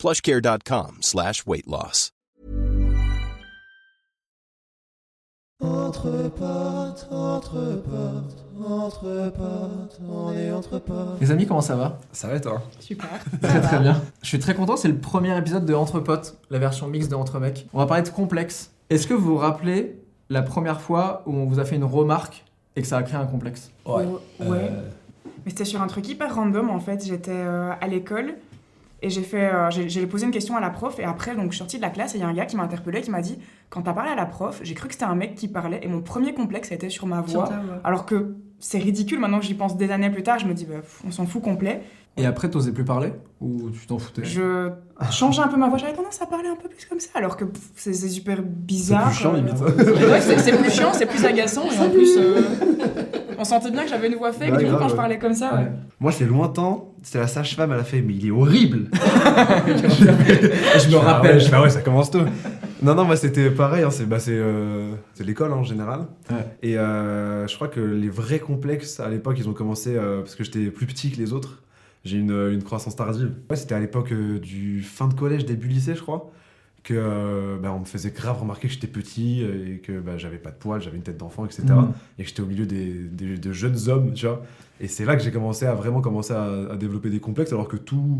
plushcare.com slash weight loss. Entre potes, entre potes, entre potes, on est entre potes. Les amis, comment ça va? Ça va et toi? Super. Très très bien. Je suis très content, c'est le premier épisode de Entre Potes, la version mixte de Entre Mecs. On va parler de complexe. Est-ce que vous vous rappelez la première fois où on vous a fait une remarque et que ça a créé un complexe? Ouais. Euh, Mais c'était sur un truc hyper random en fait. J'étais euh, à l'école et j'ai fait, euh, j'ai posé une question à la prof et après donc je suis sortie de la classe et il y a un gars qui m'a interpellé qui m'a dit quand t'as parlé à la prof j'ai cru que c'était un mec qui parlait et mon premier complexe était sur ma voix. alors que c'est ridicule maintenant que j'y pense des années plus tard je me dis bah, pff, on s'en fout complet Et après, t'osais plus parler? Ou tu t'en foutais? Je changeais un peu ma voix j'avais tendance à parler un peu plus comme ça alors que c'est c'est super bizarre plus chiant, euh, limite. c'est c'est plus chiant c'est plus agaçant et en plus euh, on sentait bien que j'avais une voix fake du coup grave, quand je parlais comme ça ouais. Moi, c'est lointain. C'était la sage-femme, elle a fait, mais il est horrible. Je me rappelle. Je fais, ah ouais, ça commence tôt. Non, non, moi, c'était pareil. hein, c'est bah, c'est, euh, c'est l'école hein, en général. Ouais. Et euh, je crois que les vrais complexes, à l'époque, ils ont commencé euh, parce que j'étais plus petit que les autres. J'ai une, une croissance tardive. Ouais, c'était à l'époque euh, du fin de collège, début lycée, je crois. Que euh, bah, on me faisait grave remarquer que j'étais petit euh, et que bah, j'avais pas de poils, j'avais une tête d'enfant, etc. Mhm. et que j'étais au milieu des, des- de jeunes hommes, tu vois. Et c'est là que j'ai commencé à vraiment commencer à, à développer des complexes, alors que tout,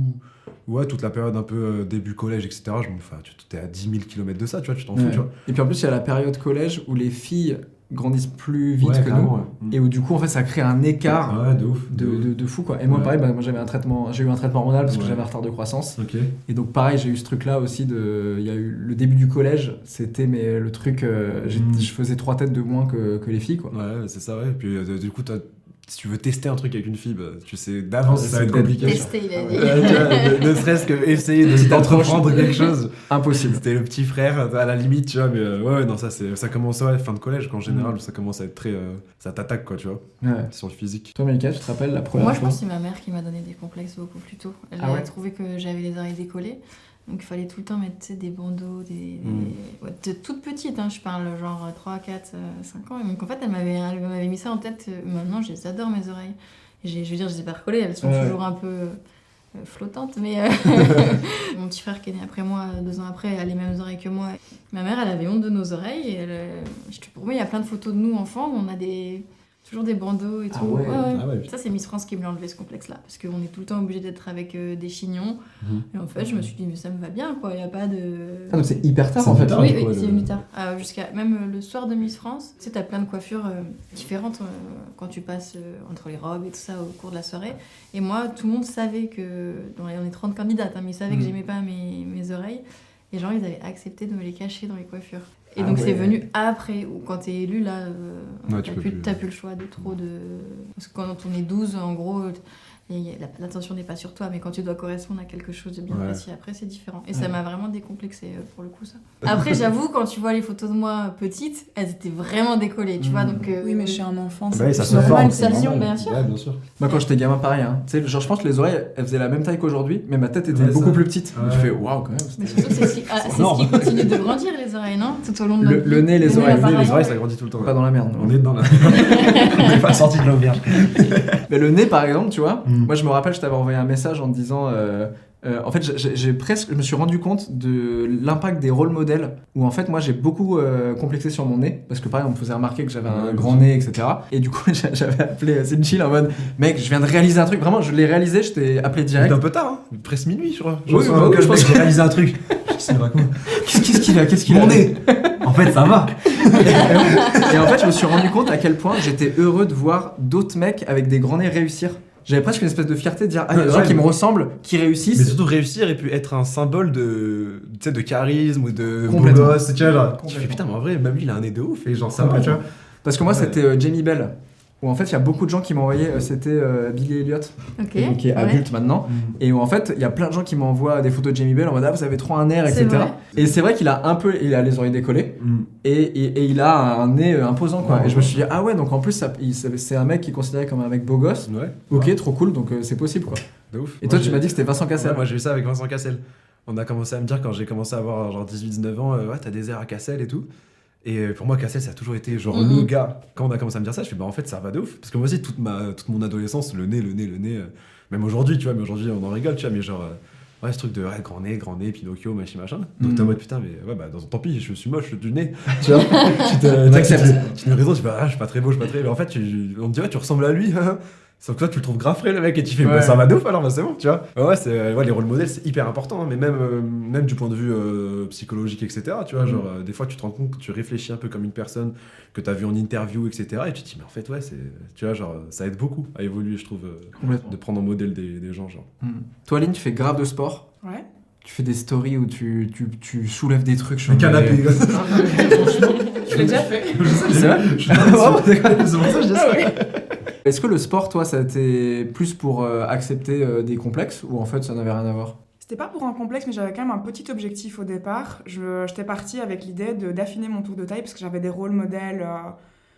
ouais, toute la période un peu euh, début collège, etc., je me, enfin, tu es à 10 000 km de ça, tu vois, tu t'en fous, tu vois. Et puis en plus, il y a la période collège où les filles grandissent plus vite Ouais, que nous. ouais. Et où du coup, en fait, ça crée un écart ouais, de ouf. de, de, de fou quoi. Et moi, pareil, bah, moi j'avais un traitement, j'ai eu un traitement hormonal parce que j'avais un retard de croissance. Et donc pareil, j'ai eu ce truc là aussi de, il y a eu le début du collège, c'était mais le truc, euh, Mm. je faisais trois têtes de moins que, que les filles quoi. Ouais, c'est ça, ouais. Et puis, euh, du coup, t'as- si tu veux tester un truc avec une fille, bah, tu sais d'avance, ça va être compliqué. Tester, il a dit. Ouais, tu vois, ne, ne serait-ce que essayer d'entreprendre quelque chose. Impossible. C'était le petit frère à la limite, tu vois, mais euh, ouais, non, ça, c'est, ça commence ouais, fin de collège, qu'en général, Mm. ça commence à être très. euh, ça t'attaque, quoi, tu vois, Ouais. sur le physique. Toi, Melika, tu te rappelles la première Moi, je fois pense que c'est ma mère qui m'a donné des complexes beaucoup plus tôt. Elle Ah a ouais trouvé que j'avais les oreilles décollées. Donc, il fallait tout le temps mettre des bandeaux, des. des- Mm. ouais, de toute petite, hein, je parle genre 3, 4, 5 ans. Et donc, en fait, elle m'avait, elle m'avait mis ça en tête. euh, Maintenant, je les adore, mes oreilles. Je veux dire, je les ai pas recollées, elles sont Ouais. toujours un peu euh, flottantes. Mais euh, mon petit frère qui est né après moi, deux ans après, a les mêmes oreilles que moi. Ma mère, elle avait honte de nos oreilles. Et elle, je- pour moi, il y a plein de photos de nous enfants on a des. Toujours des bandeaux et Ah tout. ouais. Ah ouais, Ça, c'est Miss France qui me l'a enlevé ce complexe-là. Parce qu'on est tout le temps obligé d'être avec euh, des chignons. Mhm. Et en fait, je me suis dit, mais ça me va bien, quoi. Il n'y a pas de. Ah donc c'est hyper tard en fait. tard. oui, oui, c'est venu tard. Euh, Jusqu'à même euh, le soir de Miss France, tu sais, t'as plein de coiffures euh, différentes euh, quand tu passes euh, entre les robes et tout ça au cours de la soirée. Et moi, tout le monde savait que. Bon, on est 30 candidates, hein, mais ils savaient que Mhm. j'aimais pas mes, mes oreilles. Et genre, ils avaient accepté de me les cacher dans les coiffures. Et Ah donc, c'est venu après, ou quand t'es élu, là, euh, Ouais, t'as tu plus, plus. t'as plus le choix de trop de. Parce que quand on est 12, en gros, et l'attention n'est pas sur toi, mais quand tu dois correspondre à quelque chose de bien Ouais. précis après, c'est différent. Et ça m'a vraiment décomplexé euh, pour le coup, ça. Après, j'avoue, quand tu vois les photos de moi petite, elles étaient vraiment décollées, tu vois. Mhm. Donc, euh, oui mais chez un enfant Bah c'est oui, ça normal. forme, ça bien sûr. Ouais, bien sûr. Moi quand j'étais gamin pareil, hein. tu sais, genre je pense que les oreilles elles faisaient la même taille qu'aujourd'hui, mais ma tête était Ouais, beaucoup ça. plus petite. Ouais. Je fais waouh quand même. Mais surtout, c'est ce qui, ah, c'est ce qui continue de grandir, les oreilles, non? Tout au long de Le- le nez, les nez, oreilles, Les oreilles, ça grandit tout le temps. Pas dans la merde. On est dans la. On n'est pas sorti de l'auberge. Mais le nez, par exemple, tu vois, Mm. moi je me rappelle, je t'avais envoyé un message en te disant. euh, euh, en fait, j'ai- presque, je me suis rendu compte de l'impact des rôles modèles. Où en fait, moi, j'ai beaucoup euh, complexé sur mon nez parce que pareil, on me faisait remarquer que j'avais un Ouais, grand nez, etc. Et du coup, j'a- j'avais appelé Sinchil en mode, mec, je viens de réaliser un truc. Vraiment, je l'ai réalisé, je t'ai appelé direct. un peu tard, hein. Presque minuit, je crois. Oui, bah un oui, vocal, je pense que- j'ai réalisé un truc. Je qu'est-ce qu'il a Qu'est-ce qu'il a Mon nez En fait, ça va. Et en fait, je me suis rendu compte à quel point j'étais heureux de voir d'autres mecs avec des grands nez réussir. J'avais presque une espèce de fierté de dire Ah, il y a des Ouais, gens qui mais- me ressemblent, qui Mais réussissent. surtout réussir et puis être un symbole de, tu sais, de charisme ou de beau Complètement. gosse, tu vois, genre, tu Complètement. fais putain, mais en vrai, même lui, il a un nez de ouf et genre ça va, tu vois. Parce que moi, Ouais. c'était euh, Jamie Bell. Où en fait il y a beaucoup de gens qui m'ont envoyé, euh, c'était euh, Billy Elliot, Ok. donc, qui est ouais. adulte maintenant, et où en fait il y a plein de gens qui m'envoient des photos de Jamie Bell en mode ah vous avez trop un air, etc. vrai. Et c'est vrai qu'il a un peu, il a les oreilles décollées, Mm. et, et, et il a un nez euh, imposant quoi. Ouais. Et je me suis dit ah ouais donc en plus c'est un mec qui est considéré comme un mec beau gosse. Ouais. Ok, trop cool, donc euh, c'est possible quoi. De ouf. Et Moi, toi, tu m'as dit que c'était Vincent Cassel. Ouais, moi j'ai eu ça avec Vincent Cassel. On a commencé à me dire quand j'ai commencé à avoir genre 18-19 ans, euh, ouais, t'as des airs à Cassel et tout. Et euh, pour moi, Cassel, ça a toujours été genre Mhm. le gars. Quand on a commencé à me dire ça, je fais bah en fait, ça va de ouf. Parce que moi aussi, toute, ma, toute mon adolescence, le nez, le nez, le nez, euh, même aujourd'hui, tu vois, mais aujourd'hui, on en rigole, tu vois, mais genre, euh, ouais, ce truc de ouais, grand nez, grand nez, Pinocchio, machin, machin. Donc Mhm. t'es en mode putain, mais ouais, bah dans, tant pis, je suis moche du nez. Tu vois, tu mets raison, tu fais ah, je suis pas très beau, je suis pas très. Mais en fait, tu, on te dit ouais, tu ressembles à lui. Sauf que toi, tu le trouves grave frais, le mec, et tu fais, bah, Ouais. ça va de ouf, alors, bah, c'est bon, tu vois. Ouais, c'est, ouais, les rôles modèles, c'est hyper important, hein, mais même, euh, même du point de vue euh, psychologique, etc. Tu vois, Mhm. genre, euh, des fois, tu te rends compte que tu réfléchis un peu comme une personne que tu as vu en interview, etc. Et tu te dis, mais en fait, ouais, c'est, tu vois, genre, ça aide beaucoup à évoluer, je trouve, euh, de prendre en modèle des, des gens, genre. Hmm. Toi, Lynn, tu fais grave de sport. Ouais. Tu fais des stories où tu, tu, tu soulèves des trucs. je Un me- canapé, quoi. Je l'ai déjà fait. C'est vrai Vraiment, c'est quoi C'est pour ça que je Est-ce que le sport, toi, ça a été plus pour euh, accepter euh, des complexes ou en fait ça n'avait rien à voir? C'était pas pour un complexe, mais j'avais quand même un petit objectif au départ. Je- J'étais partie avec l'idée de- d'affiner mon tour de taille parce que j'avais des rôles modèles, euh,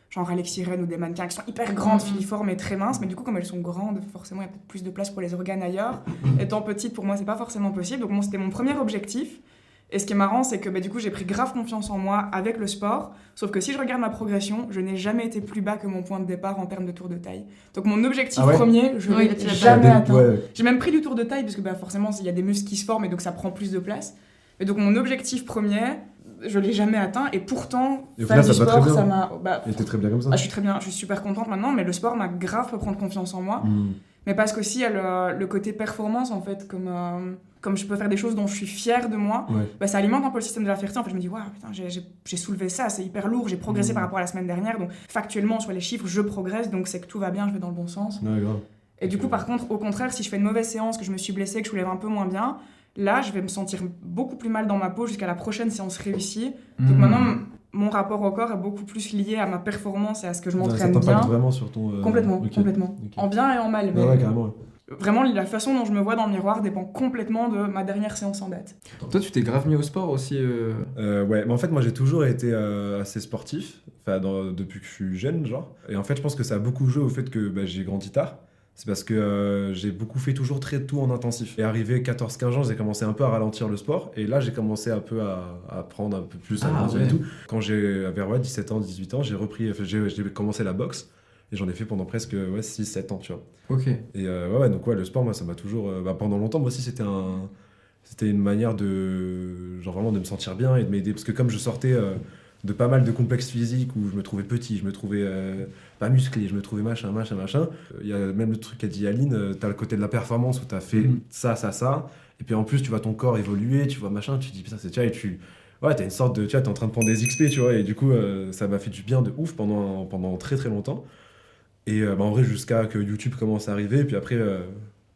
genre Alexis Ren ou des mannequins qui sont hyper grandes, Mhm. filiformes et très minces. Mais du coup, comme elles sont grandes, forcément, il y a peut-être plus de place pour les organes ailleurs. Étant petite, pour moi, c'est pas forcément possible. Donc, bon, c'était mon premier objectif. Et ce qui est marrant, c'est que bah, du coup, j'ai pris grave confiance en moi avec le sport. Sauf que si je regarde ma progression, je n'ai jamais été plus bas que mon point de départ en termes de tour de taille. Donc, mon objectif Ah ouais premier, je Oui, l'ai jamais atteint. Ouais. J'ai même pris du tour de taille parce que bah, forcément il y a des muscles qui se forment et donc ça prend plus de place. Et donc mon objectif premier, je l'ai jamais atteint et pourtant Et final, du ça sport, très bien. ça m'a. Bah, Et t'es très bien comme ça. ah, je suis très bien, je suis super contente maintenant, mais le sport m'a grave fait prendre confiance en moi. Mm. Mais parce qu'aussi il y a le, le côté performance en fait, comme, euh, comme je peux faire des choses dont je suis fière de moi, Ouais. bah, ça alimente un peu le système de la fierté. En fait, je me dis, waouh, putain, j'ai- soulevé ça, c'est hyper lourd, j'ai progressé Mhm. par rapport à la semaine dernière, donc factuellement sur les chiffres, je progresse, donc c'est que tout va bien, je vais dans le bon sens. Ouais, grave. Et du coup, par contre, au contraire, si je fais une mauvaise séance, que je me suis blessée, que je soulève un peu moins bien, là, je vais me sentir beaucoup plus mal dans ma peau jusqu'à la prochaine séance réussie. Donc Hmm. maintenant, mon rapport au corps est beaucoup plus lié à ma performance et à ce que je ça m'entraîne t'impacte bien. vraiment sur ton. euh, Complètement, complètement. En bien et en mal. mais Ouais, ouais, carrément. Vraiment, la façon dont je me vois dans le miroir dépend complètement de ma dernière séance en date. Toi, tu t'es grave mis au sport aussi. euh, Euh, ouais, mais en fait, moi j'ai toujours été euh, assez sportif, enfin, dans- depuis que je suis jeune, genre. Et en fait, je pense que ça a beaucoup joué au fait que bah, j'ai grandi tard. C'est parce que euh, j'ai beaucoup fait toujours très tôt en intensif. Et arrivé 14-15 ans, j'ai commencé un peu à ralentir le sport. Et là, j'ai commencé un peu à, à apprendre un peu plus à Ah, ouais. et tout. Quand j'ai vers ouais, 17 ans, 18 ans, j'ai repris, j'ai commencé la boxe. Et j'en ai fait pendant presque ouais, 6-7 ans, tu vois. Ok. Et euh, ouais, donc ouais, le sport, moi, ça m'a toujours. euh, bah, pendant longtemps, moi aussi, c'était un. C'était une manière de. Genre vraiment de me sentir bien et de m'aider. Parce que comme je sortais euh, de pas mal de complexes physiques où je me trouvais petit, je me trouvais pas musclé, je me trouvais machin, machin, machin. Il y a même le truc qu'a dit Aline, t'as le côté de la performance où t'as fait Mhm. ça, ça, ça. Et puis en plus, tu vois ton corps évoluer, tu vois machin, tu te dis putain, c'est. Vois, et tu. Ouais, t'as une sorte de. Tu vois, t'es en train de prendre des XP, tu vois. Et du coup, euh, ça m'a fait du bien de ouf pendant, pendant très très longtemps. Et euh, bah, en vrai, jusqu'à que YouTube commence à arriver. Et puis après, euh,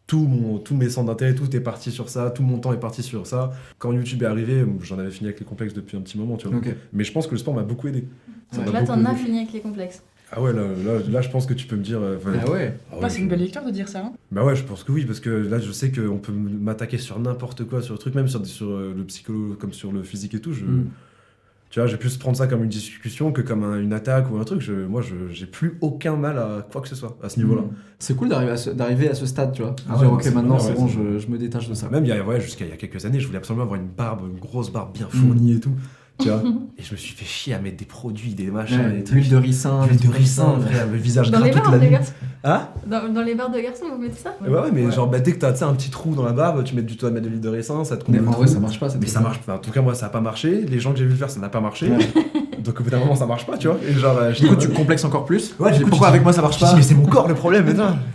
tout mon, tous mes centres d'intérêt, tout est parti sur ça. Tout mon temps est parti sur ça. Quand YouTube est arrivé, j'en avais fini avec les complexes depuis un petit moment, tu vois. Mais je pense que le sport m'a beaucoup aidé. Ça Ouais. Là, t'en as fini avec les complexes. Ah ouais, là, là, là, je pense que tu peux me dire. euh, Ah ouais. ah ouais, Ah, c'est je- une belle lecture de dire ça. hein. Bah ouais, je pense que oui, parce que là, je sais qu'on peut m'attaquer sur n'importe quoi, sur le truc, même sur, sur euh, le psycholo, comme sur le physique et tout. Je, Mm. Tu vois, j'ai plus prendre ça comme une discussion que comme un- une attaque ou un truc. Je, moi, je j'ai plus aucun mal à quoi que ce soit à ce niveau-là. Mm. C'est cool d'arriver à, ce, d'arriver à ce stade, tu vois. Ah dire, ouais, ok, c'est maintenant c'est ouais, bon, je, je me détache de ça. Même il y a, ouais, jusqu'à il y a quelques années, je voulais absolument avoir une barbe, une grosse barbe bien fournie et tout. Tu vois Et je me suis fait chier à mettre des produits, des machins, Ouais, des trucs. Huile de ricin. Huile de ricin, frère, le visage Dans gras les toute la de nuit. garçons Hein? Dans, dans les bars de garçons, vous mettez ça? Ouais, ouais, mais Ouais. genre, bah, dès que t'as un petit trou dans la barbe, tu mets du vas mettre de l'huile de ricin, ça te Mais comble en le vrai, ça marche pas. Mais ça marche pas. En tout cas, moi, ça a pas marché. Les gens que j'ai vu le faire, ça n'a pas marché. Donc, au bout d'un moment, ça marche pas, tu vois. Et genre, euh, Du coup, tu complexes encore plus. Ouais, du coup, pourquoi avec moi ça marche pas mais c'est mon corps le problème,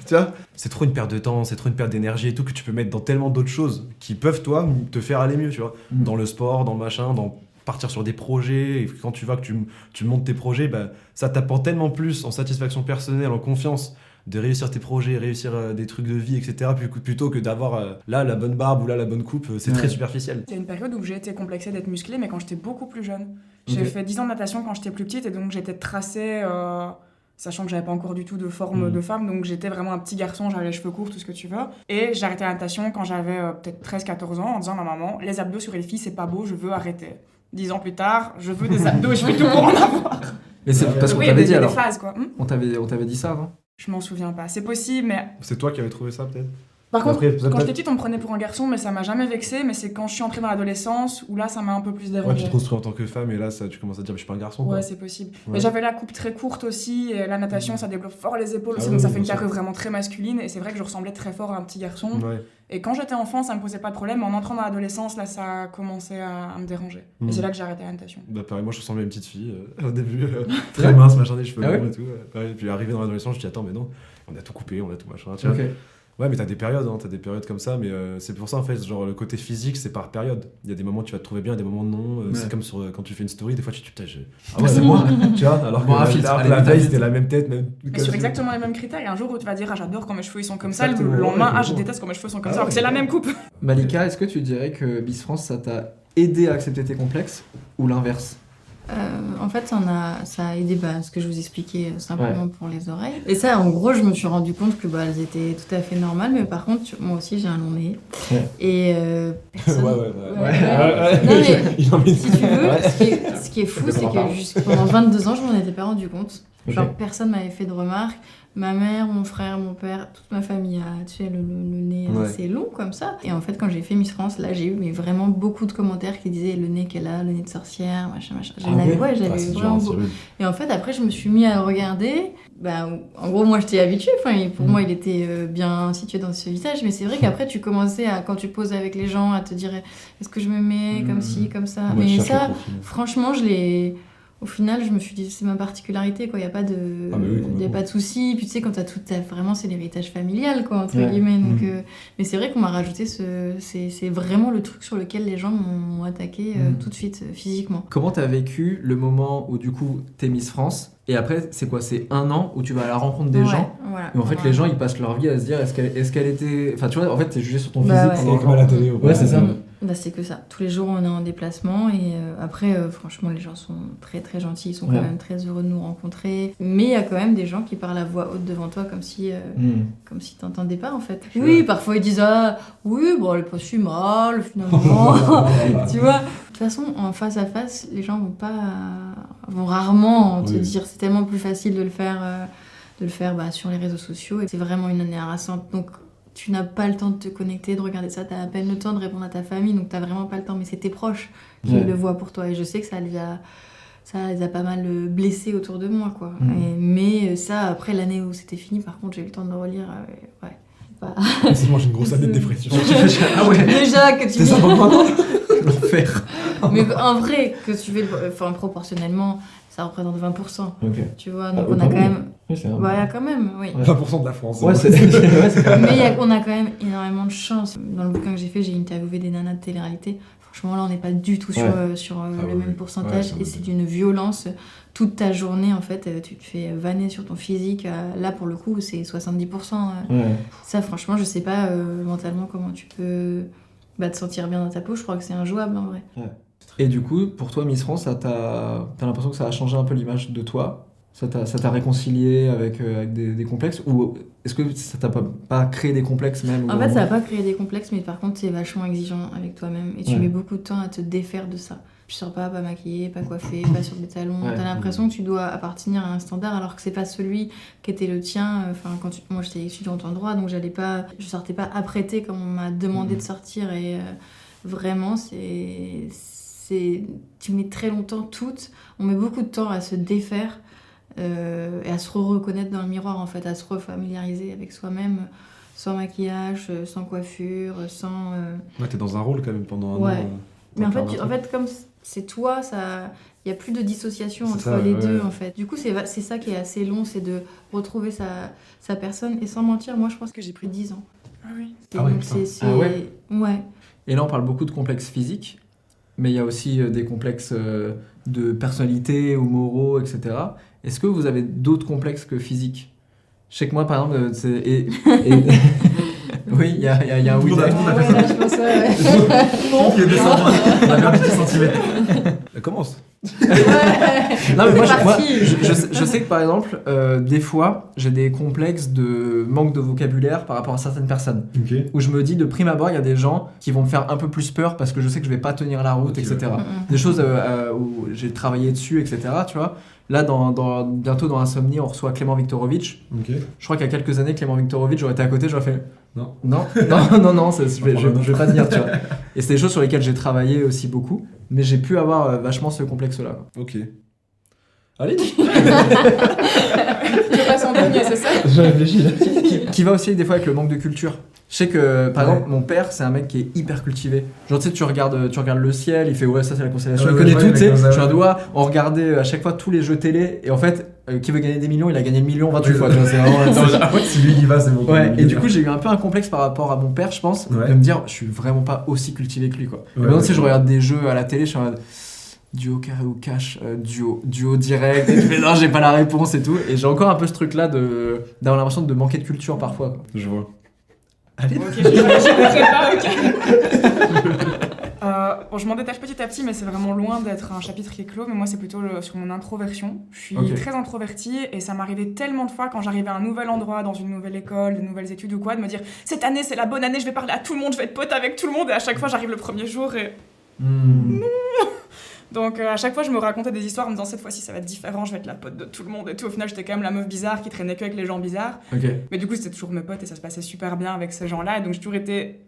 tu vois C'est trop une perte de temps, c'est trop une perte d'énergie et tout que tu peux mettre dans tellement d'autres choses qui peuvent, toi, te faire aller mieux, tu vois. Mm. Dans le sport, dans le machin, dans partir sur des projets. Et quand tu vois que tu, tu montes tes projets, bah, ça t'apporte tellement plus en satisfaction personnelle, en confiance de réussir tes projets, réussir euh, des trucs de vie, etc. Plutôt que d'avoir euh, là la bonne barbe ou là la bonne coupe, euh, c'est Ouais. très superficiel. Il y a une période où j'ai été complexée d'être musclée, mais quand j'étais beaucoup plus jeune. J'ai fait 10 ans de natation quand j'étais plus petite et donc j'étais tracée. euh, sachant que j'avais pas encore du tout de forme Mm. de femme, donc j'étais vraiment un petit garçon, j'avais les cheveux courts, tout ce que tu veux. Et j'ai arrêté la natation quand j'avais euh, peut-être 13-14 ans en disant à ma maman, les abdos sur les filles, c'est pas beau, je veux arrêter. Dix ans plus tard, je veux des abdos, je fais tout pour en avoir. Mais c'est parce qu'on Oui, t'avait dit il y a des alors. phases quoi. Hmm On t'avait, on t'avait dit ça avant je m'en souviens pas. C'est possible, mais C'est toi qui avais trouvé ça peut-être? Par contre, Après, quand j'étais petite, on me prenait pour un garçon, mais ça m'a jamais vexé. Mais c'est quand je suis entrée dans l'adolescence où là, ça m'a un peu plus Ouais, tu dérangé. te construis en tant que femme et là ça, tu commences à te dire, mais je suis pas un garçon. quoi. Ouais, c'est possible. Ouais. Mais j'avais la coupe très courte aussi, et la natation, ça développe fort les épaules Ah aussi, oui, donc ça fait une carrure vraiment très masculine. Et c'est vrai que je ressemblais très fort à un petit garçon. Ouais. Et quand j'étais enfant, ça me posait pas de problème. Mais en entrant dans l'adolescence, là, ça a commencé à, à me déranger. Et c'est là que j'ai arrêté la natation. Bah pareil, moi je ressemblais à une petite fille euh, au début, euh, très mince, machin, des cheveux Ah ouais longs et tout. euh, ouais, et puis arrivé dans l'adolescence, je dis attends mais non, on a tout coupé, on a tout machin. tu vois. Ouais mais t'as des périodes, hein, t'as des périodes comme ça, mais euh, c'est pour ça en fait, genre le côté physique c'est par période. Il y a des moments où tu vas te trouver bien, des moments non. euh, Ouais. C'est comme sur, euh, quand tu fais une story, des fois tu te dis putain, je... ah ouais c'est moi, tu vois. Alors Bon, que la- filtre, la, allez, la vite, veille c'était la même tête, même. Mais sur exactement les mêmes critères, il y a un jour où tu vas dire Ah, j'adore quand mes cheveux ils sont comme ça. Le lendemain, ouais, Ah, je déteste quand mes cheveux sont comme Ah ça. Alors que c'est la même coupe. Malika, est-ce que tu dirais que Miss France, ça t'a aidé à accepter tes complexes ou l'inverse? Euh, en fait, a, ça a aidé bah, ce que je vous expliquais euh, simplement pour les oreilles. Et ça, en gros, je me suis rendu compte que bah, elles étaient tout à fait normales, mais par contre, moi aussi, j'ai un long nez. Ouais. Et euh, personne- ouais, ouais. Non, mais si tu veux, ce, qui est, ce qui est fou, c'est que pendant 22 ans, je m'en étais pas rendu compte. Genre, personne m'avait fait de remarques. Ma mère, mon frère, mon père, toute ma famille a tu sais, le, le- le nez Ouais. assez long comme ça. Et en fait, quand j'ai fait Miss France, là, j'ai eu mais vraiment beaucoup de commentaires qui disaient le nez qu'elle a, le nez de sorcière, machin, machin. J'en avais- ouais, j'avais Ah, vraiment. Et en fait, après, je me suis mis à le regarder. Bah, en gros, moi, j'étais habituée. Enfin, pour Mhm. moi, il était euh, bien situé dans ce visage. Mais c'est vrai qu'après, tu commençais, à, quand tu poses avec les gens, à te dire est-ce que je me mets comme Mhm. ci, comme ça? Ouais, mais ça, franchement, je l'ai. Au final, je me suis dit, c'est ma particularité, quoi. Il n'y a pas de, Ah, mais oui, y a pas de souci. Puis tu sais, quand t'as tout, vraiment, c'est l'héritage familial, quoi, entre Ouais. guillemets. Donc, Mhm. euh, mais c'est vrai qu'on m'a rajouté ce. C'est c'est vraiment le truc sur lequel les gens m'ont attaqué euh, Mhm. tout de suite, euh, physiquement. Comment t'as vécu le moment où du coup t'es Miss France et après c'est quoi C'est un an où tu vas à la rencontre des Ouais, gens voilà. et en fait Voilà. les gens ils passent leur vie à se dire est-ce qu'elle est, qu'elle était enfin tu vois en fait t'es jugé sur ton Bah physique ouais. C'est comme à la télé. Ouais, c'est ça. Mm. Bah, c'est que ça. Tous les jours, on est en déplacement et euh, après, euh, franchement, les gens sont très très gentils. Ils sont Ouais. quand même très heureux de nous rencontrer. Mais il y a quand même des gens qui parlent à voix haute devant toi comme si, euh, Hmm. comme si t'entendais pas en fait. Je- Oui, parfois ils disent ah oui, bon, elle est pas si mal finalement. tu vois? De toute façon, en face à face, les gens vont pas, vont rarement te Oui. dire. C'est tellement plus facile de le faire, euh, de le faire bah, sur les réseaux sociaux. Et c'est vraiment une année harassante. Donc tu n'as pas le temps de te connecter, de regarder ça. Tu as à peine le temps de répondre à ta famille, donc tu vraiment pas le temps. Mais c'est tes proches qui Ouais. le voient pour toi. Et je sais que ça les a, ça les a pas mal euh, blessés autour de moi, quoi. Et- mais euh, ça, après l'année où c'était fini, par contre, j'ai eu le temps de le relire. euh, ouais. Bah, moi j'ai une grosse année de dépression. ah ouais Déjà que tu c'est ça l'enfer Mais en vrai, que tu fais, enfin, proportionnellement, ça représente 20%. ok Tu vois, donc Ah, on a quand même. oui c'est un- Voilà, quand même, oui. Ouais. 20% de la France. ouais c'est ouais, c'est quand même- Mais il y a- on a quand même énormément de chance. Dans le bouquin que j'ai fait, j'ai interviewé des nanas de télé-réalité. Franchement, là, on n'est pas du tout sur, Ouais. euh, sur euh, Ah le même pourcentage. Ouais, et c'est d'une violence. Toute ta journée, en fait, euh, tu te fais vanner sur ton physique. Là, pour le coup, c'est 70%. euh. Ouais. Ça, franchement, je sais pas euh, mentalement comment tu peux bah, te sentir bien dans ta peau. Je crois que c'est injouable, en vrai. Et du coup pour toi Miss France t'as l'impression que ça a changé un peu l'image de toi? Ça t'a réconcilié avec, euh, avec des, des complexes? Ou est-ce que ça t'a pas, pas créé des complexes même En fait, ça va pas créer des complexes, mais par contre, c'est vachement exigeant avec toi-même. Et tu Ouais. mets beaucoup de temps à te défaire de ça. Tu sors pas, pas maquillée, pas coiffée, pas sur des talons. Ouais. T'as l'impression que tu dois appartenir à un standard alors que c'est pas celui qui était le tien. Enfin, quand tu- moi, j'étais étudiante en droit, donc j'allais pas, je sortais pas apprêtée comme on m'a demandé Mhm. de sortir. Et euh, vraiment, c'est, c'est, tu mets très longtemps toutes. On met beaucoup de temps à se défaire. euh, et à se reconnaître dans le miroir en fait, à se refamiliariser avec soi-même sans maquillage, euh, sans coiffure, sans. euh, Ouais, t'es dans un rôle quand même pendant un Ouais. an. euh, Mais en fait, tu- en fait, comme c'est toi, ça, il y a plus de dissociation entre ça, les ouais. deux en fait. Du coup, c'est ça qui est assez long, c'est de retrouver sa, sa personne. Et sans mentir, moi, je pense que j'ai pris 10 ans. Ah oui. C'est- Ah ouais, Ah ouais Ouais. Et là, on parle beaucoup de complexes physiques, mais il y a aussi euh, des complexes euh, de personnalité ou moraux, etc. Est-ce que vous avez d'autres complexes que physiques? Je sais que moi, par exemple, euh, c'est... et- et- oui, il y a, il y a- y a un oui Ouais, là, je pense, ouais, ouais. Il y a des centimètres. On a perdu 10 centimètres. Elle commence. Non, mais moi, je, moi, parti. je, je sais, je sais que par exemple, euh, des fois, j'ai des complexes de manque de vocabulaire par rapport à certaines personnes. Ok. Où je me dis, de prime abord, il y a des gens qui vont me faire un peu plus peur parce que je sais que je vais pas tenir la route, etc. Mm, mm. Des choses euh, euh, où j'ai travaillé dessus, etc. Tu vois. Là, dans, dans- bientôt dans Insomnie, on reçoit Clément Viktorovitch. Je crois qu'il y a quelques années, Clément Viktorovitch, j'aurais été à côté, j'aurais fait. Non. Non, non, non, non, je, vais, je, je vais pas tu vois. Et c'est des choses sur lesquelles j'ai travaillé aussi beaucoup, mais j'ai pu avoir euh, vachement ce complexe-là. Ok. Allez, Tu passes en dernier, c'est ça? J'ai réfléchi là. qui, qui va aussi des fois avec le manque de culture. Je sais que, par Ouais. exemple, mon père, c'est un mec qui est hyper cultivé. Genre, tu sais, tu regardes, tu regardes le ciel, il fait ouais, ça c'est la constellation. Ouais, il ouais, connaît ouais, tout, tu sais. Je doigt, on regardait euh, à chaque fois tous les jeux télé, et en fait, euh, qui veut gagner des millions, il a gagné le million 28 Ouais, fois. tu c'est vraiment Ah si lui il y va, c'est bon. Ouais, et du coup, j'ai eu un peu un complexe par rapport à mon père, je pense, Ouais. de me dire, je suis vraiment pas aussi cultivé que lui, quoi. Maintenant, ouais, tu sais, je regarde des jeux à la télé, je suis en mode duo carré ou cash, euh, duo, duo direct, et je fais non, j'ai pas la réponse et tout. Et j'ai encore un peu ce truc-là de d'avoir l'impression de manquer de culture parfois. quoi. Je vois. Ok, je ne pas, ok. Euh, bon, je m'en détache petit à petit, mais c'est vraiment loin d'être un chapitre qui est clos. Mais moi, c'est plutôt le- sur mon introversion. Je suis très introvertie et ça m'arrivait tellement de fois quand j'arrivais à un nouvel endroit, dans une nouvelle école, des nouvelles études ou quoi, de me dire cette année c'est la bonne année, je vais parler à tout le monde, je vais être pote avec tout le monde. Et à chaque fois, j'arrive le premier jour et Hmm. Donc euh, à chaque fois, je me racontais des histoires en me disant cette fois-ci ça va être différent, je vais être la pote de tout le monde et tout. Au final, j'étais quand même la meuf bizarre qui traînait que avec les gens bizarres. Mais du coup, c'était toujours mes potes et ça se passait super bien avec ces gens-là. Et donc, j'ai toujours été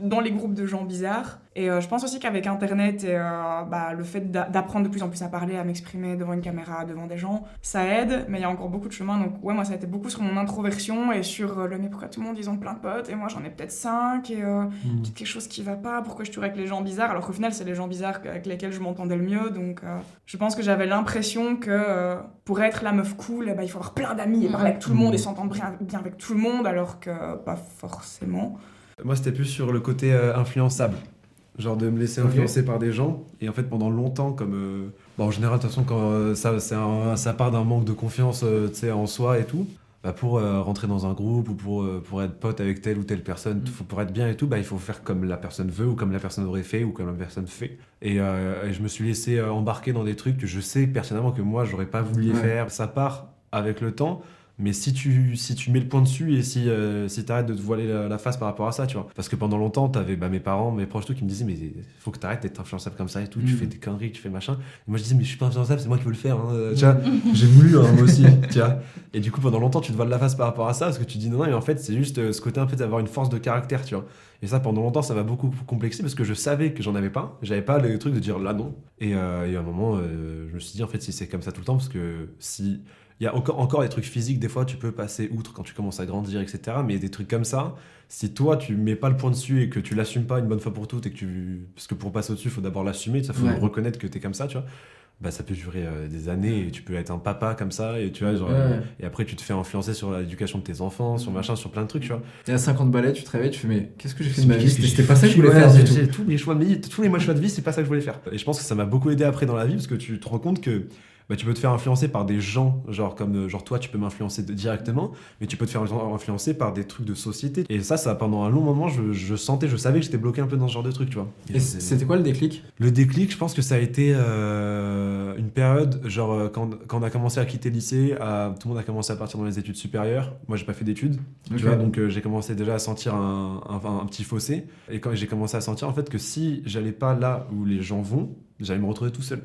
dans les groupes de gens bizarres. Et euh, je pense aussi qu'avec Internet et euh, bah, le fait d'a- d'apprendre de plus en plus à parler, à m'exprimer devant une caméra, devant des gens, ça aide. Mais il y a encore beaucoup de chemin. Donc, ouais, moi, ça a été beaucoup sur mon introversion et sur euh, le mais pourquoi tout le monde, ils ont plein de potes et moi, j'en ai peut-être cinq. Et Hmm. peut-être quelque chose qui va pas. Pourquoi je suis avec les gens bizarres? Alors qu'au final, c'est les gens bizarres avec lesquels je m'entendais le mieux. Donc, je pense que j'avais l'impression que pour être la meuf cool, ben, il faut avoir plein d'amis et parler avec tout le monde et s'entendre bien avec tout le monde, alors que pas forcément. Moi, c'était plus sur le côté euh, influençable. Genre de me laisser influencer par des gens. Et en fait, pendant longtemps, comme. euh, bon, en général, de toute façon, quand euh, ça, un- ça part d'un manque de confiance euh, en soi et tout, bah, pour rentrer dans un groupe ou pour, pour être pote avec telle ou telle personne, faut- pour être bien et tout, bah, il faut faire comme la personne veut ou comme la personne aurait fait ou comme la personne fait. Et, et je me suis laissé embarquer dans des trucs que je sais personnellement que moi, j'aurais pas voulu Ouais. faire. Ça part avec le temps. Mais si tu, si tu mets le point dessus et si, euh, si tu arrêtes de te voiler la, la face par rapport à ça, tu vois. Parce que pendant longtemps, tu avais mes parents, mes proches, tout qui me disaient, mais faut que tu arrêtes d'être influençable comme ça et tout. Tu Mm. fais des conneries, tu fais machin. Et moi, je disais, mais je suis pas influençable, c'est moi qui veux le faire. hein. Tu vois, j'ai voulu, hein, moi aussi. tu vois. Et du coup, pendant longtemps, tu te voiles la face par rapport à ça parce que tu dis non, non, mais en fait, c'est juste euh, ce côté un peu d'avoir une force de caractère, tu vois. Et ça, pendant longtemps, ça m'a beaucoup complexé parce que je savais que j'en avais pas. J'avais pas le truc de dire là non. Et, euh, et à un moment, euh, je me suis dit, en fait, si c'est comme ça tout le temps, parce que si. Il y a encore, encore des trucs physiques, des fois, tu peux passer outre quand tu commences à grandir, etc. Mais des trucs comme ça, si toi, tu mets pas le point dessus et que tu l'assumes pas une bonne fois pour toutes, et que tu. Parce que pour passer au-dessus, il faut d'abord l'assumer, il faut Ouais. reconnaître que tu es comme ça, tu vois. Bah, ça peut durer euh, des années et tu peux être un papa comme ça, et tu vois, genre, Ouais. et après, tu te fais influencer sur l'éducation de tes enfants, sur machin, sur plein de trucs, tu vois. Et à 50 balais, tu te réveilles, tu fais, mais qu'est-ce que j'ai fait de ma vie? C'était pas ça que je voulais faire du j'ai- tout. Tous les choix de vie, tous les mois choix de vie, c'est pas ça que je voulais faire. Et je pense que ça m'a beaucoup aidé après dans la vie parce que tu te rends compte que bah, tu peux te faire influencer par des gens, genre comme euh, genre toi, tu peux m'influencer directement, mais tu peux te faire influencer par des trucs de société. Et ça, ça pendant un long moment, je, je sentais, je savais que j'étais bloqué un peu dans ce genre de truc, tu vois. Et c'était quoi le déclic? Le déclic, je pense que ça a été euh, une période, genre euh, quand, quand on a commencé à quitter le lycée, à- tout le monde a commencé à partir dans les études supérieures. Moi, j'ai pas fait d'études, tu vois, donc euh, j'ai commencé déjà à sentir un, un- un petit fossé. Et quand j'ai commencé à sentir en fait que si j'allais pas là où les gens vont, j'allais me retrouver tout seul.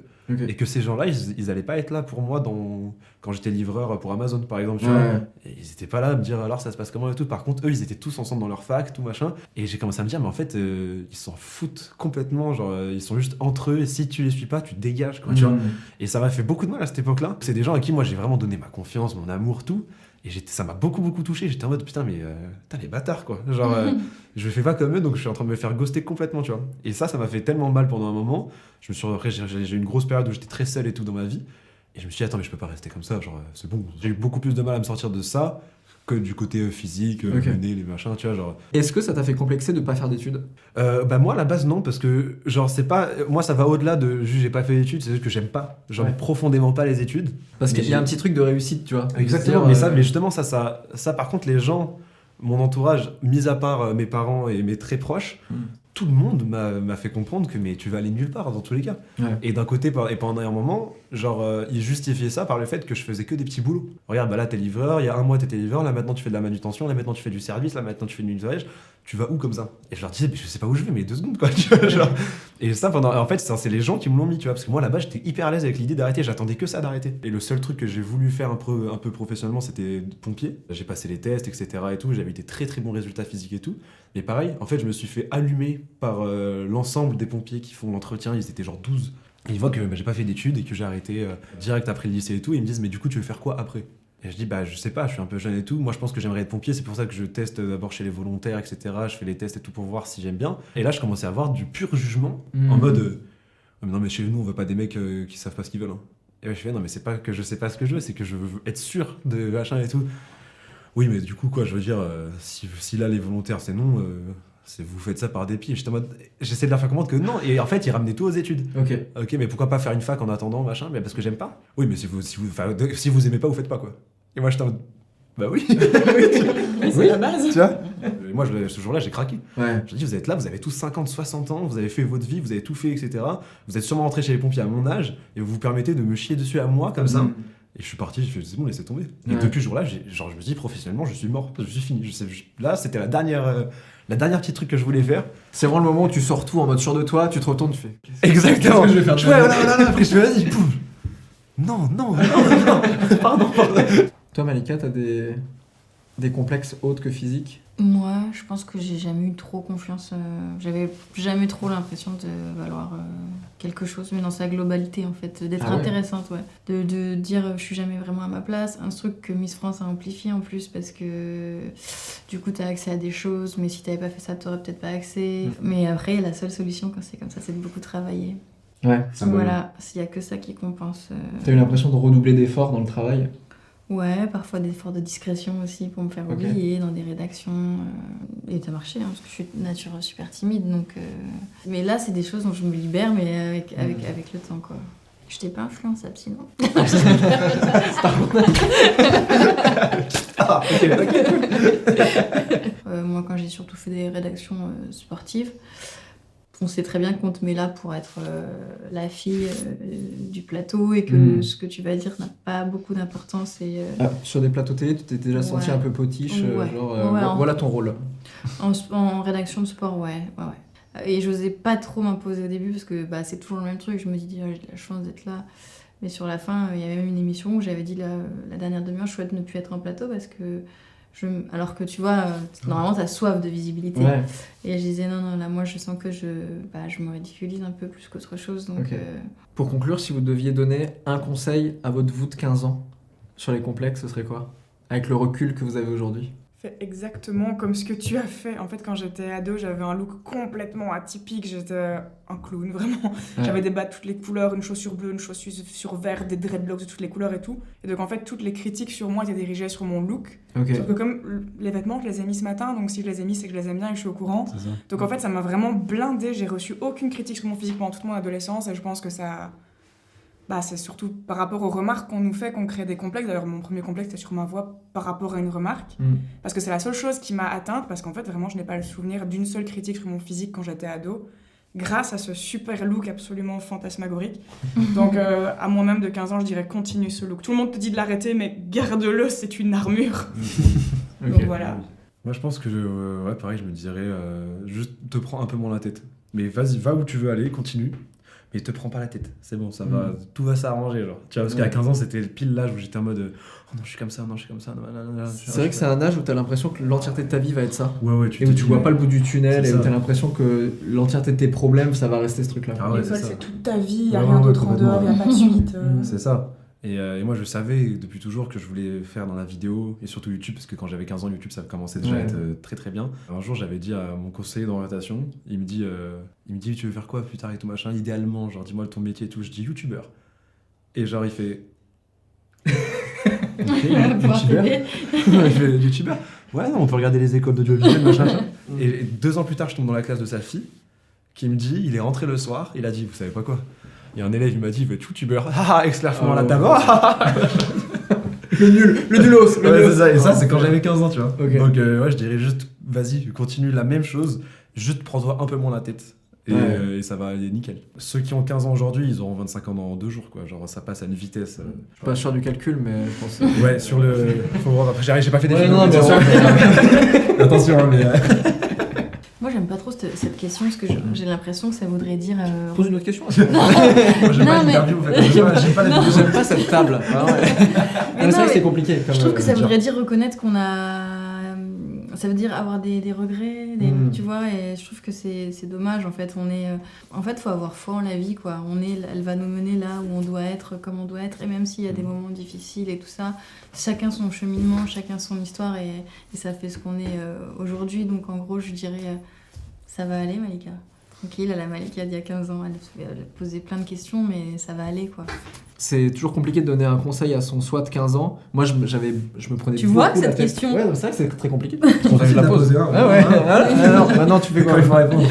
Et que ces gens-là, ils, ils allaient pas être là pour moi dans... quand j'étais livreur pour Amazon, par exemple. Ouais. Et ils étaient pas là à me dire alors ça se passe comment et tout. Par contre, eux, ils étaient tous ensemble dans leur fac, tout machin. Et j'ai commencé à me dire, mais en fait, euh, ils s'en foutent complètement. Genre, euh, ils sont juste entre eux. Et si tu les suis pas, tu dégages, quoi, tu vois. Mm. Et ça m'a fait beaucoup de mal à cette époque-là. C'est des gens à qui moi j'ai vraiment donné ma confiance, mon amour, tout. Et ça m'a beaucoup, beaucoup touché. J'étais en mode putain, mais euh, putain, les bâtards, quoi. Genre, euh, je fais pas comme eux, donc je suis en train de me faire ghoster complètement, tu vois. Et ça, ça m'a fait tellement mal pendant un moment. Je me suis après, j'ai j'ai eu une grosse période où j'étais très seul et tout dans ma vie. Et je me suis dit, attends, mais je peux pas rester comme ça. Genre, euh, c'est bon. J'ai eu beaucoup plus de mal à me sortir de ça que du côté euh, physique, euh, Ok. le nez, les machins, tu vois. Genre, Est-ce que ça t'a fait complexer de pas faire d'études? Euh, bah moi à la base non parce que genre c'est pas moi ça va au-delà de juste j'ai pas fait d'études c'est juste que j'aime pas j'aime Ouais. profondément pas les études Parce qu'il y a un petit truc de réussite, tu vois. Exactement, mais ça, mais justement, ça, ça, ça, par contre, les gens, mon entourage, mis à part mes parents et mes très proches, Mm. Tout le monde m'a fait comprendre que mais tu vas aller nulle part dans tous les cas. Ouais. Et d'un côté, et pendant un moment, genre, euh, ils justifiaient ça par le fait que je faisais que des petits boulots. Regarde, bah là, t'es livreur, il y a un mois, t'étais livreur, là, maintenant, tu fais de la manutention, là, maintenant, tu fais du service, là, maintenant, tu fais du nettoyage. Tu vas où comme ça Et je leur disais, mais je sais pas où je vais, mais deux secondes, quoi. tu vois, genre. Et ça, pendant. En fait, c'est les gens qui me l'ont mis, tu vois, parce que moi, là-bas, j'étais hyper à l'aise avec l'idée d'arrêter, j'attendais que ça d'arrêter. Et le seul truc que j'ai voulu faire un peu, un peu professionnellement, c'était pompier. J'ai passé les tests, etc. et tout, j'avais des très très bons résultats physiques et tout. Mais pareil, en fait, je me suis fait allumer par euh, l'ensemble des pompiers qui font l'entretien. Ils étaient genre 12. Et ils voient que bah, j'ai pas fait d'études et que j'ai arrêté euh, direct après le lycée et tout. Et ils me disent, mais du coup, tu veux faire quoi après Et je dis, bah, je sais pas, je suis un peu jeune et tout. Moi, je pense que j'aimerais être pompier. C'est pour ça que je teste d'abord chez les volontaires, etc. Je fais les tests et tout pour voir si j'aime bien. Et là, je commençais à avoir du pur jugement en Mhm. mode, euh, mais non, mais chez nous, on veut pas des mecs euh, qui savent pas ce qu'ils veulent. hein. Et je fais, non, mais c'est pas que je sais pas ce que je veux, c'est que je veux être sûr de machin et tout. Oui, mais du coup, quoi, je veux dire, euh, si, si là, les volontaires, c'est non, euh, c'est vous faites ça par dépit. J'étais en mode, j'essaie de leur faire comprendre que non. Et en fait, ils ramenaient tout aux études. Ok. Ok, mais pourquoi pas faire une fac en attendant, machin Mais parce que j'aime pas. Oui, mais si vous, si vous, si vous aimez pas, vous faites pas, quoi. Et moi, j'étais en mode, bah oui. Oui, c'est la base. tu vois Et moi, je- ce jour-là, j'ai craqué. Ouais. Je dis, vous êtes là, vous avez tous 50, 60 ans, vous avez fait votre vie, vous avez tout fait, etc. Vous êtes sûrement rentré chez les pompiers à mon âge, et vous vous permettez de me chier dessus à moi, comme ça. Mhm. Et je suis parti, je fais, c'est bon, laissez tomber. Et Ouais. depuis ce jour-là, j'ai- genre, je me dis, professionnellement, je suis mort, je suis fini. Je sais, je- là, c'était la dernière, euh, la dernière petite truc que je voulais faire. C'est vraiment le moment où tu sors tout en mode sûr de toi, tu te retournes, tu fais. Exactement. Que je vais faire vie voilà, voilà, après, je fais, vas-y. Non, non, non, non. pardon, pardon. Toi, Malika, t'as des, des complexes autres que physiques? Moi, je pense que j'ai jamais eu trop confiance. euh, J'avais jamais trop l'impression de valoir euh, quelque chose, mais dans sa globalité en fait, d'être Ah ouais? intéressante, ouais. De, de dire euh, je suis jamais vraiment à ma place. Un truc que Miss France a amplifié en plus parce que du coup t'as accès à des choses, mais si t'avais pas fait ça, t'aurais peut-être pas accès. Mhm. Mais après, la seule solution quand c'est comme ça, c'est de beaucoup travailler. Ouais. voilà, s'il y a que ça qui compense. euh, T'as eu l'impression de redoubler d'efforts dans le travail? Ouais, parfois des efforts de discrétion aussi pour me faire oublier dans des rédactions. euh, et ça marchait, hein, parce que je suis de nature super timide. Donc, euh, Mais là, c'est des choses dont je me libère, mais avec, avec, Mhm. avec le temps. quoi. Je t'ai pas influençable sinon. Ah. Euh, moi, quand j'ai surtout fait des rédactions euh, sportives, on sait très bien qu'on te met là pour être euh, la fille euh, du plateau et que Mhm. ce que tu vas dire n'a pas beaucoup d'importance. Et, euh, Ah, Sur des plateaux télé, tu t'es déjà senti un peu potiche, Ouais. genre Ouais, vo- en- voilà ton rôle. En, rédaction de sport, ouais. Et j'osais pas trop m'imposer au début parce que bah, c'est toujours le même truc. Je me dis, j'ai de la chance d'être là. Mais sur la fin, il y avait même une émission où j'avais dit la, la dernière demi-heure, je souhaite ne plus être en plateau parce que. Je, alors que tu vois, euh, normalement, t'as soif de visibilité. Ouais. Et je disais, non, non, là, moi, je sens que je, bah, je me ridiculise un peu plus qu'autre chose. Donc, euh, Pour conclure, si vous deviez donner un conseil à votre vous de 15 ans sur les complexes, ce serait quoi? Avec le recul que vous avez aujourd'hui? Fais exactement comme ce que tu as fait. En fait, quand j'étais ado, j'avais un look complètement atypique. J'étais un clown, vraiment. Ouais. J'avais des bas de toutes les couleurs, une chaussure bleue, une chaussure sur vert, des dreadlocks de toutes les couleurs et tout. Et donc, en fait, toutes les critiques sur moi étaient dirigées sur mon look. Ok. Sauf que comme les vêtements, je les ai mis ce matin, donc si je les ai mis, c'est que je les aime bien et que je suis au courant. Donc en fait, ça m'a vraiment blindé. J'ai reçu aucune critique sur mon physique pendant toute mon adolescence et je pense que ça. Bah, c'est surtout par rapport aux remarques qu'on nous fait qu'on crée des complexes. D'ailleurs, mon premier complexe, c'était sur ma voix par rapport à une remarque. Mm. Parce que c'est la seule chose qui m'a atteinte, parce qu'en fait, vraiment, je n'ai pas le souvenir d'une seule critique sur mon physique quand j'étais ado, grâce à ce super look absolument fantasmagorique. Donc, euh, à moi-même de 15 ans, je dirais continue ce look. Tout le monde te dit de l'arrêter, mais garde-le, c'est une armure. Donc voilà. Moi, je pense que, euh, ouais, pareil, je me dirais, euh, juste te prends un peu moins la tête. Mais vas-y, va où tu veux aller, continue. Mais te prends pas la tête. C'est bon, ça va, Mm. tout va s'arranger, genre. Tu vois, parce qu'à Ouais. 15 ans, c'était pile l'âge où j'étais en mode, oh non, je suis comme ça, non, je suis comme ça. non, non, non, non, C'est vrai que c'est un âge où t'as l'impression que l'entièreté de ta vie va être ça. Ouais, ouais, tu Et où tu vois pas le bout du tunnel C'est et où t'as l'impression que l'entièreté de tes problèmes, ça va rester ce truc-là. Ah ouais, L'école, c'est ça. c'est toute ta vie, il n'y a Ouais, rien ouais, d'autre en dehors, il n'y a pas de suite. euh. C'est ça. Et, euh, et moi, je savais depuis toujours que je voulais faire dans la vidéo et surtout YouTube, parce que quand j'avais 15 ans, YouTube, ça commençait déjà à être euh, très très bien. Un jour, j'avais dit à mon conseiller d'orientation, il me dit, euh, il me dit, tu veux faire quoi plus tard et tout machin, idéalement, genre dis-moi ton métier et tout. Je dis YouTubeur. Et genre, il fait. YouTubeur. YouTubeur. Ouais, non, on peut regarder les écoles d'audiovisuel, machin. machin. Et, et deux ans plus tard, je tombe dans la classe de sa fille, qui me dit, il est rentré le soir, il a dit, vous savez pas quoi? Il y a un élève, il m'a dit, il veut être youtubeur. Ah, exclamation là d'abord. Le nul, le nulos, le Ouais, nulos. c'est ça, et ça, c'est quand j'avais 15 ans, tu vois. Donc, euh, ouais, je dirais juste, vas-y, continue la même chose, Juste prends-toi un peu moins la tête. Et, Ouais. euh, et ça va aller nickel. Ceux qui ont 15 ans aujourd'hui, ils auront 25 ans dans deux jours, quoi. Genre, ça passe à une vitesse. euh, Je suis pas sûr du calcul, mais je pense. que- Ouais, sur le. Faut voir, après, j'ai j'ai pas fait des Ouais, philo, non, mais attention. attention, hein, mais. Moi, j'aime pas trop cette, cette question parce que j'ai l'impression que ça voudrait dire. euh, Pose une autre question. J'aime pas l'interview. J'aime cette table. Ah ouais. Non, c'est mais compliqué. Comme, Je trouve que ça voudrait dire reconnaître qu'on a. Ça veut dire avoir des, des regrets, des- Mm. tu vois, et je trouve que c'est dommage en fait. On est, euh, en fait, faut avoir foi en la vie, quoi. On est, elle va nous mener là où on doit être, comme on doit être, et même s'il y a des moments difficiles et tout ça, chacun son cheminement, chacun son histoire, et, et ça fait ce qu'on est euh, aujourd'hui. Donc en gros, je dirais, euh, ça va aller, Malika. Tranquille, elle a Malika d'il y a 15 ans, elle, elle posait plein de questions, mais ça va aller, quoi. C'est toujours compliqué de donner un conseil à son soi de 15 ans. Moi, je, me- j'avais, je me prenais Tu vois la cette tête. question Ouais, non, c'est vrai que c'est très compliqué. Que je la pose. un, Ah ouais. ouais. Non, maintenant tu fais quoi il faut répondre.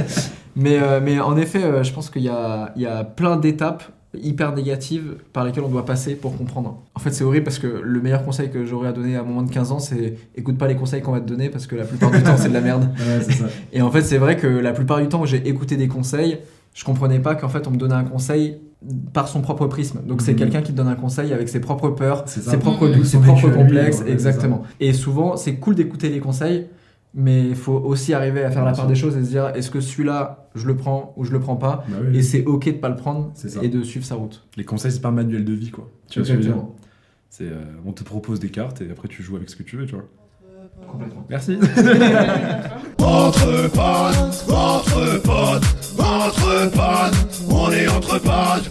mais, euh, mais en effet, euh, je pense qu'il y a, il y a plein d'étapes hyper négatives par lesquelles on doit passer pour comprendre. En fait, c'est horrible parce que le meilleur conseil que j'aurais à donner à un moment de 15 ans, c'est écoute pas les conseils qu'on va te donner parce que la plupart du temps, c'est de la merde. Ouais, c'est ça. Et en fait, c'est vrai que la plupart du temps où j'ai écouté des conseils, je comprenais pas qu'en fait on me donnait un conseil par son propre prisme. Donc c'est Mhm. quelqu'un qui te donne un conseil avec ses propres peurs, ses propres doutes, ses propres complexes, exactement. Et souvent, c'est cool d'écouter les conseils, mais il faut aussi arriver à faire la part des choses et se dire est-ce que celui-là, je le prends ou je le prends pas Bah oui. Et c'est ok de pas le prendre C'est ça. et de suivre sa route. Les conseils, c'est pas un manuel de vie, quoi. Tu vois ce que je veux dire Exactement. C'est, euh, on te propose des cartes et après tu joues avec ce que tu veux, tu vois. Complètement. Merci. Entre potes, entre potes, entre potes, on est entre potes.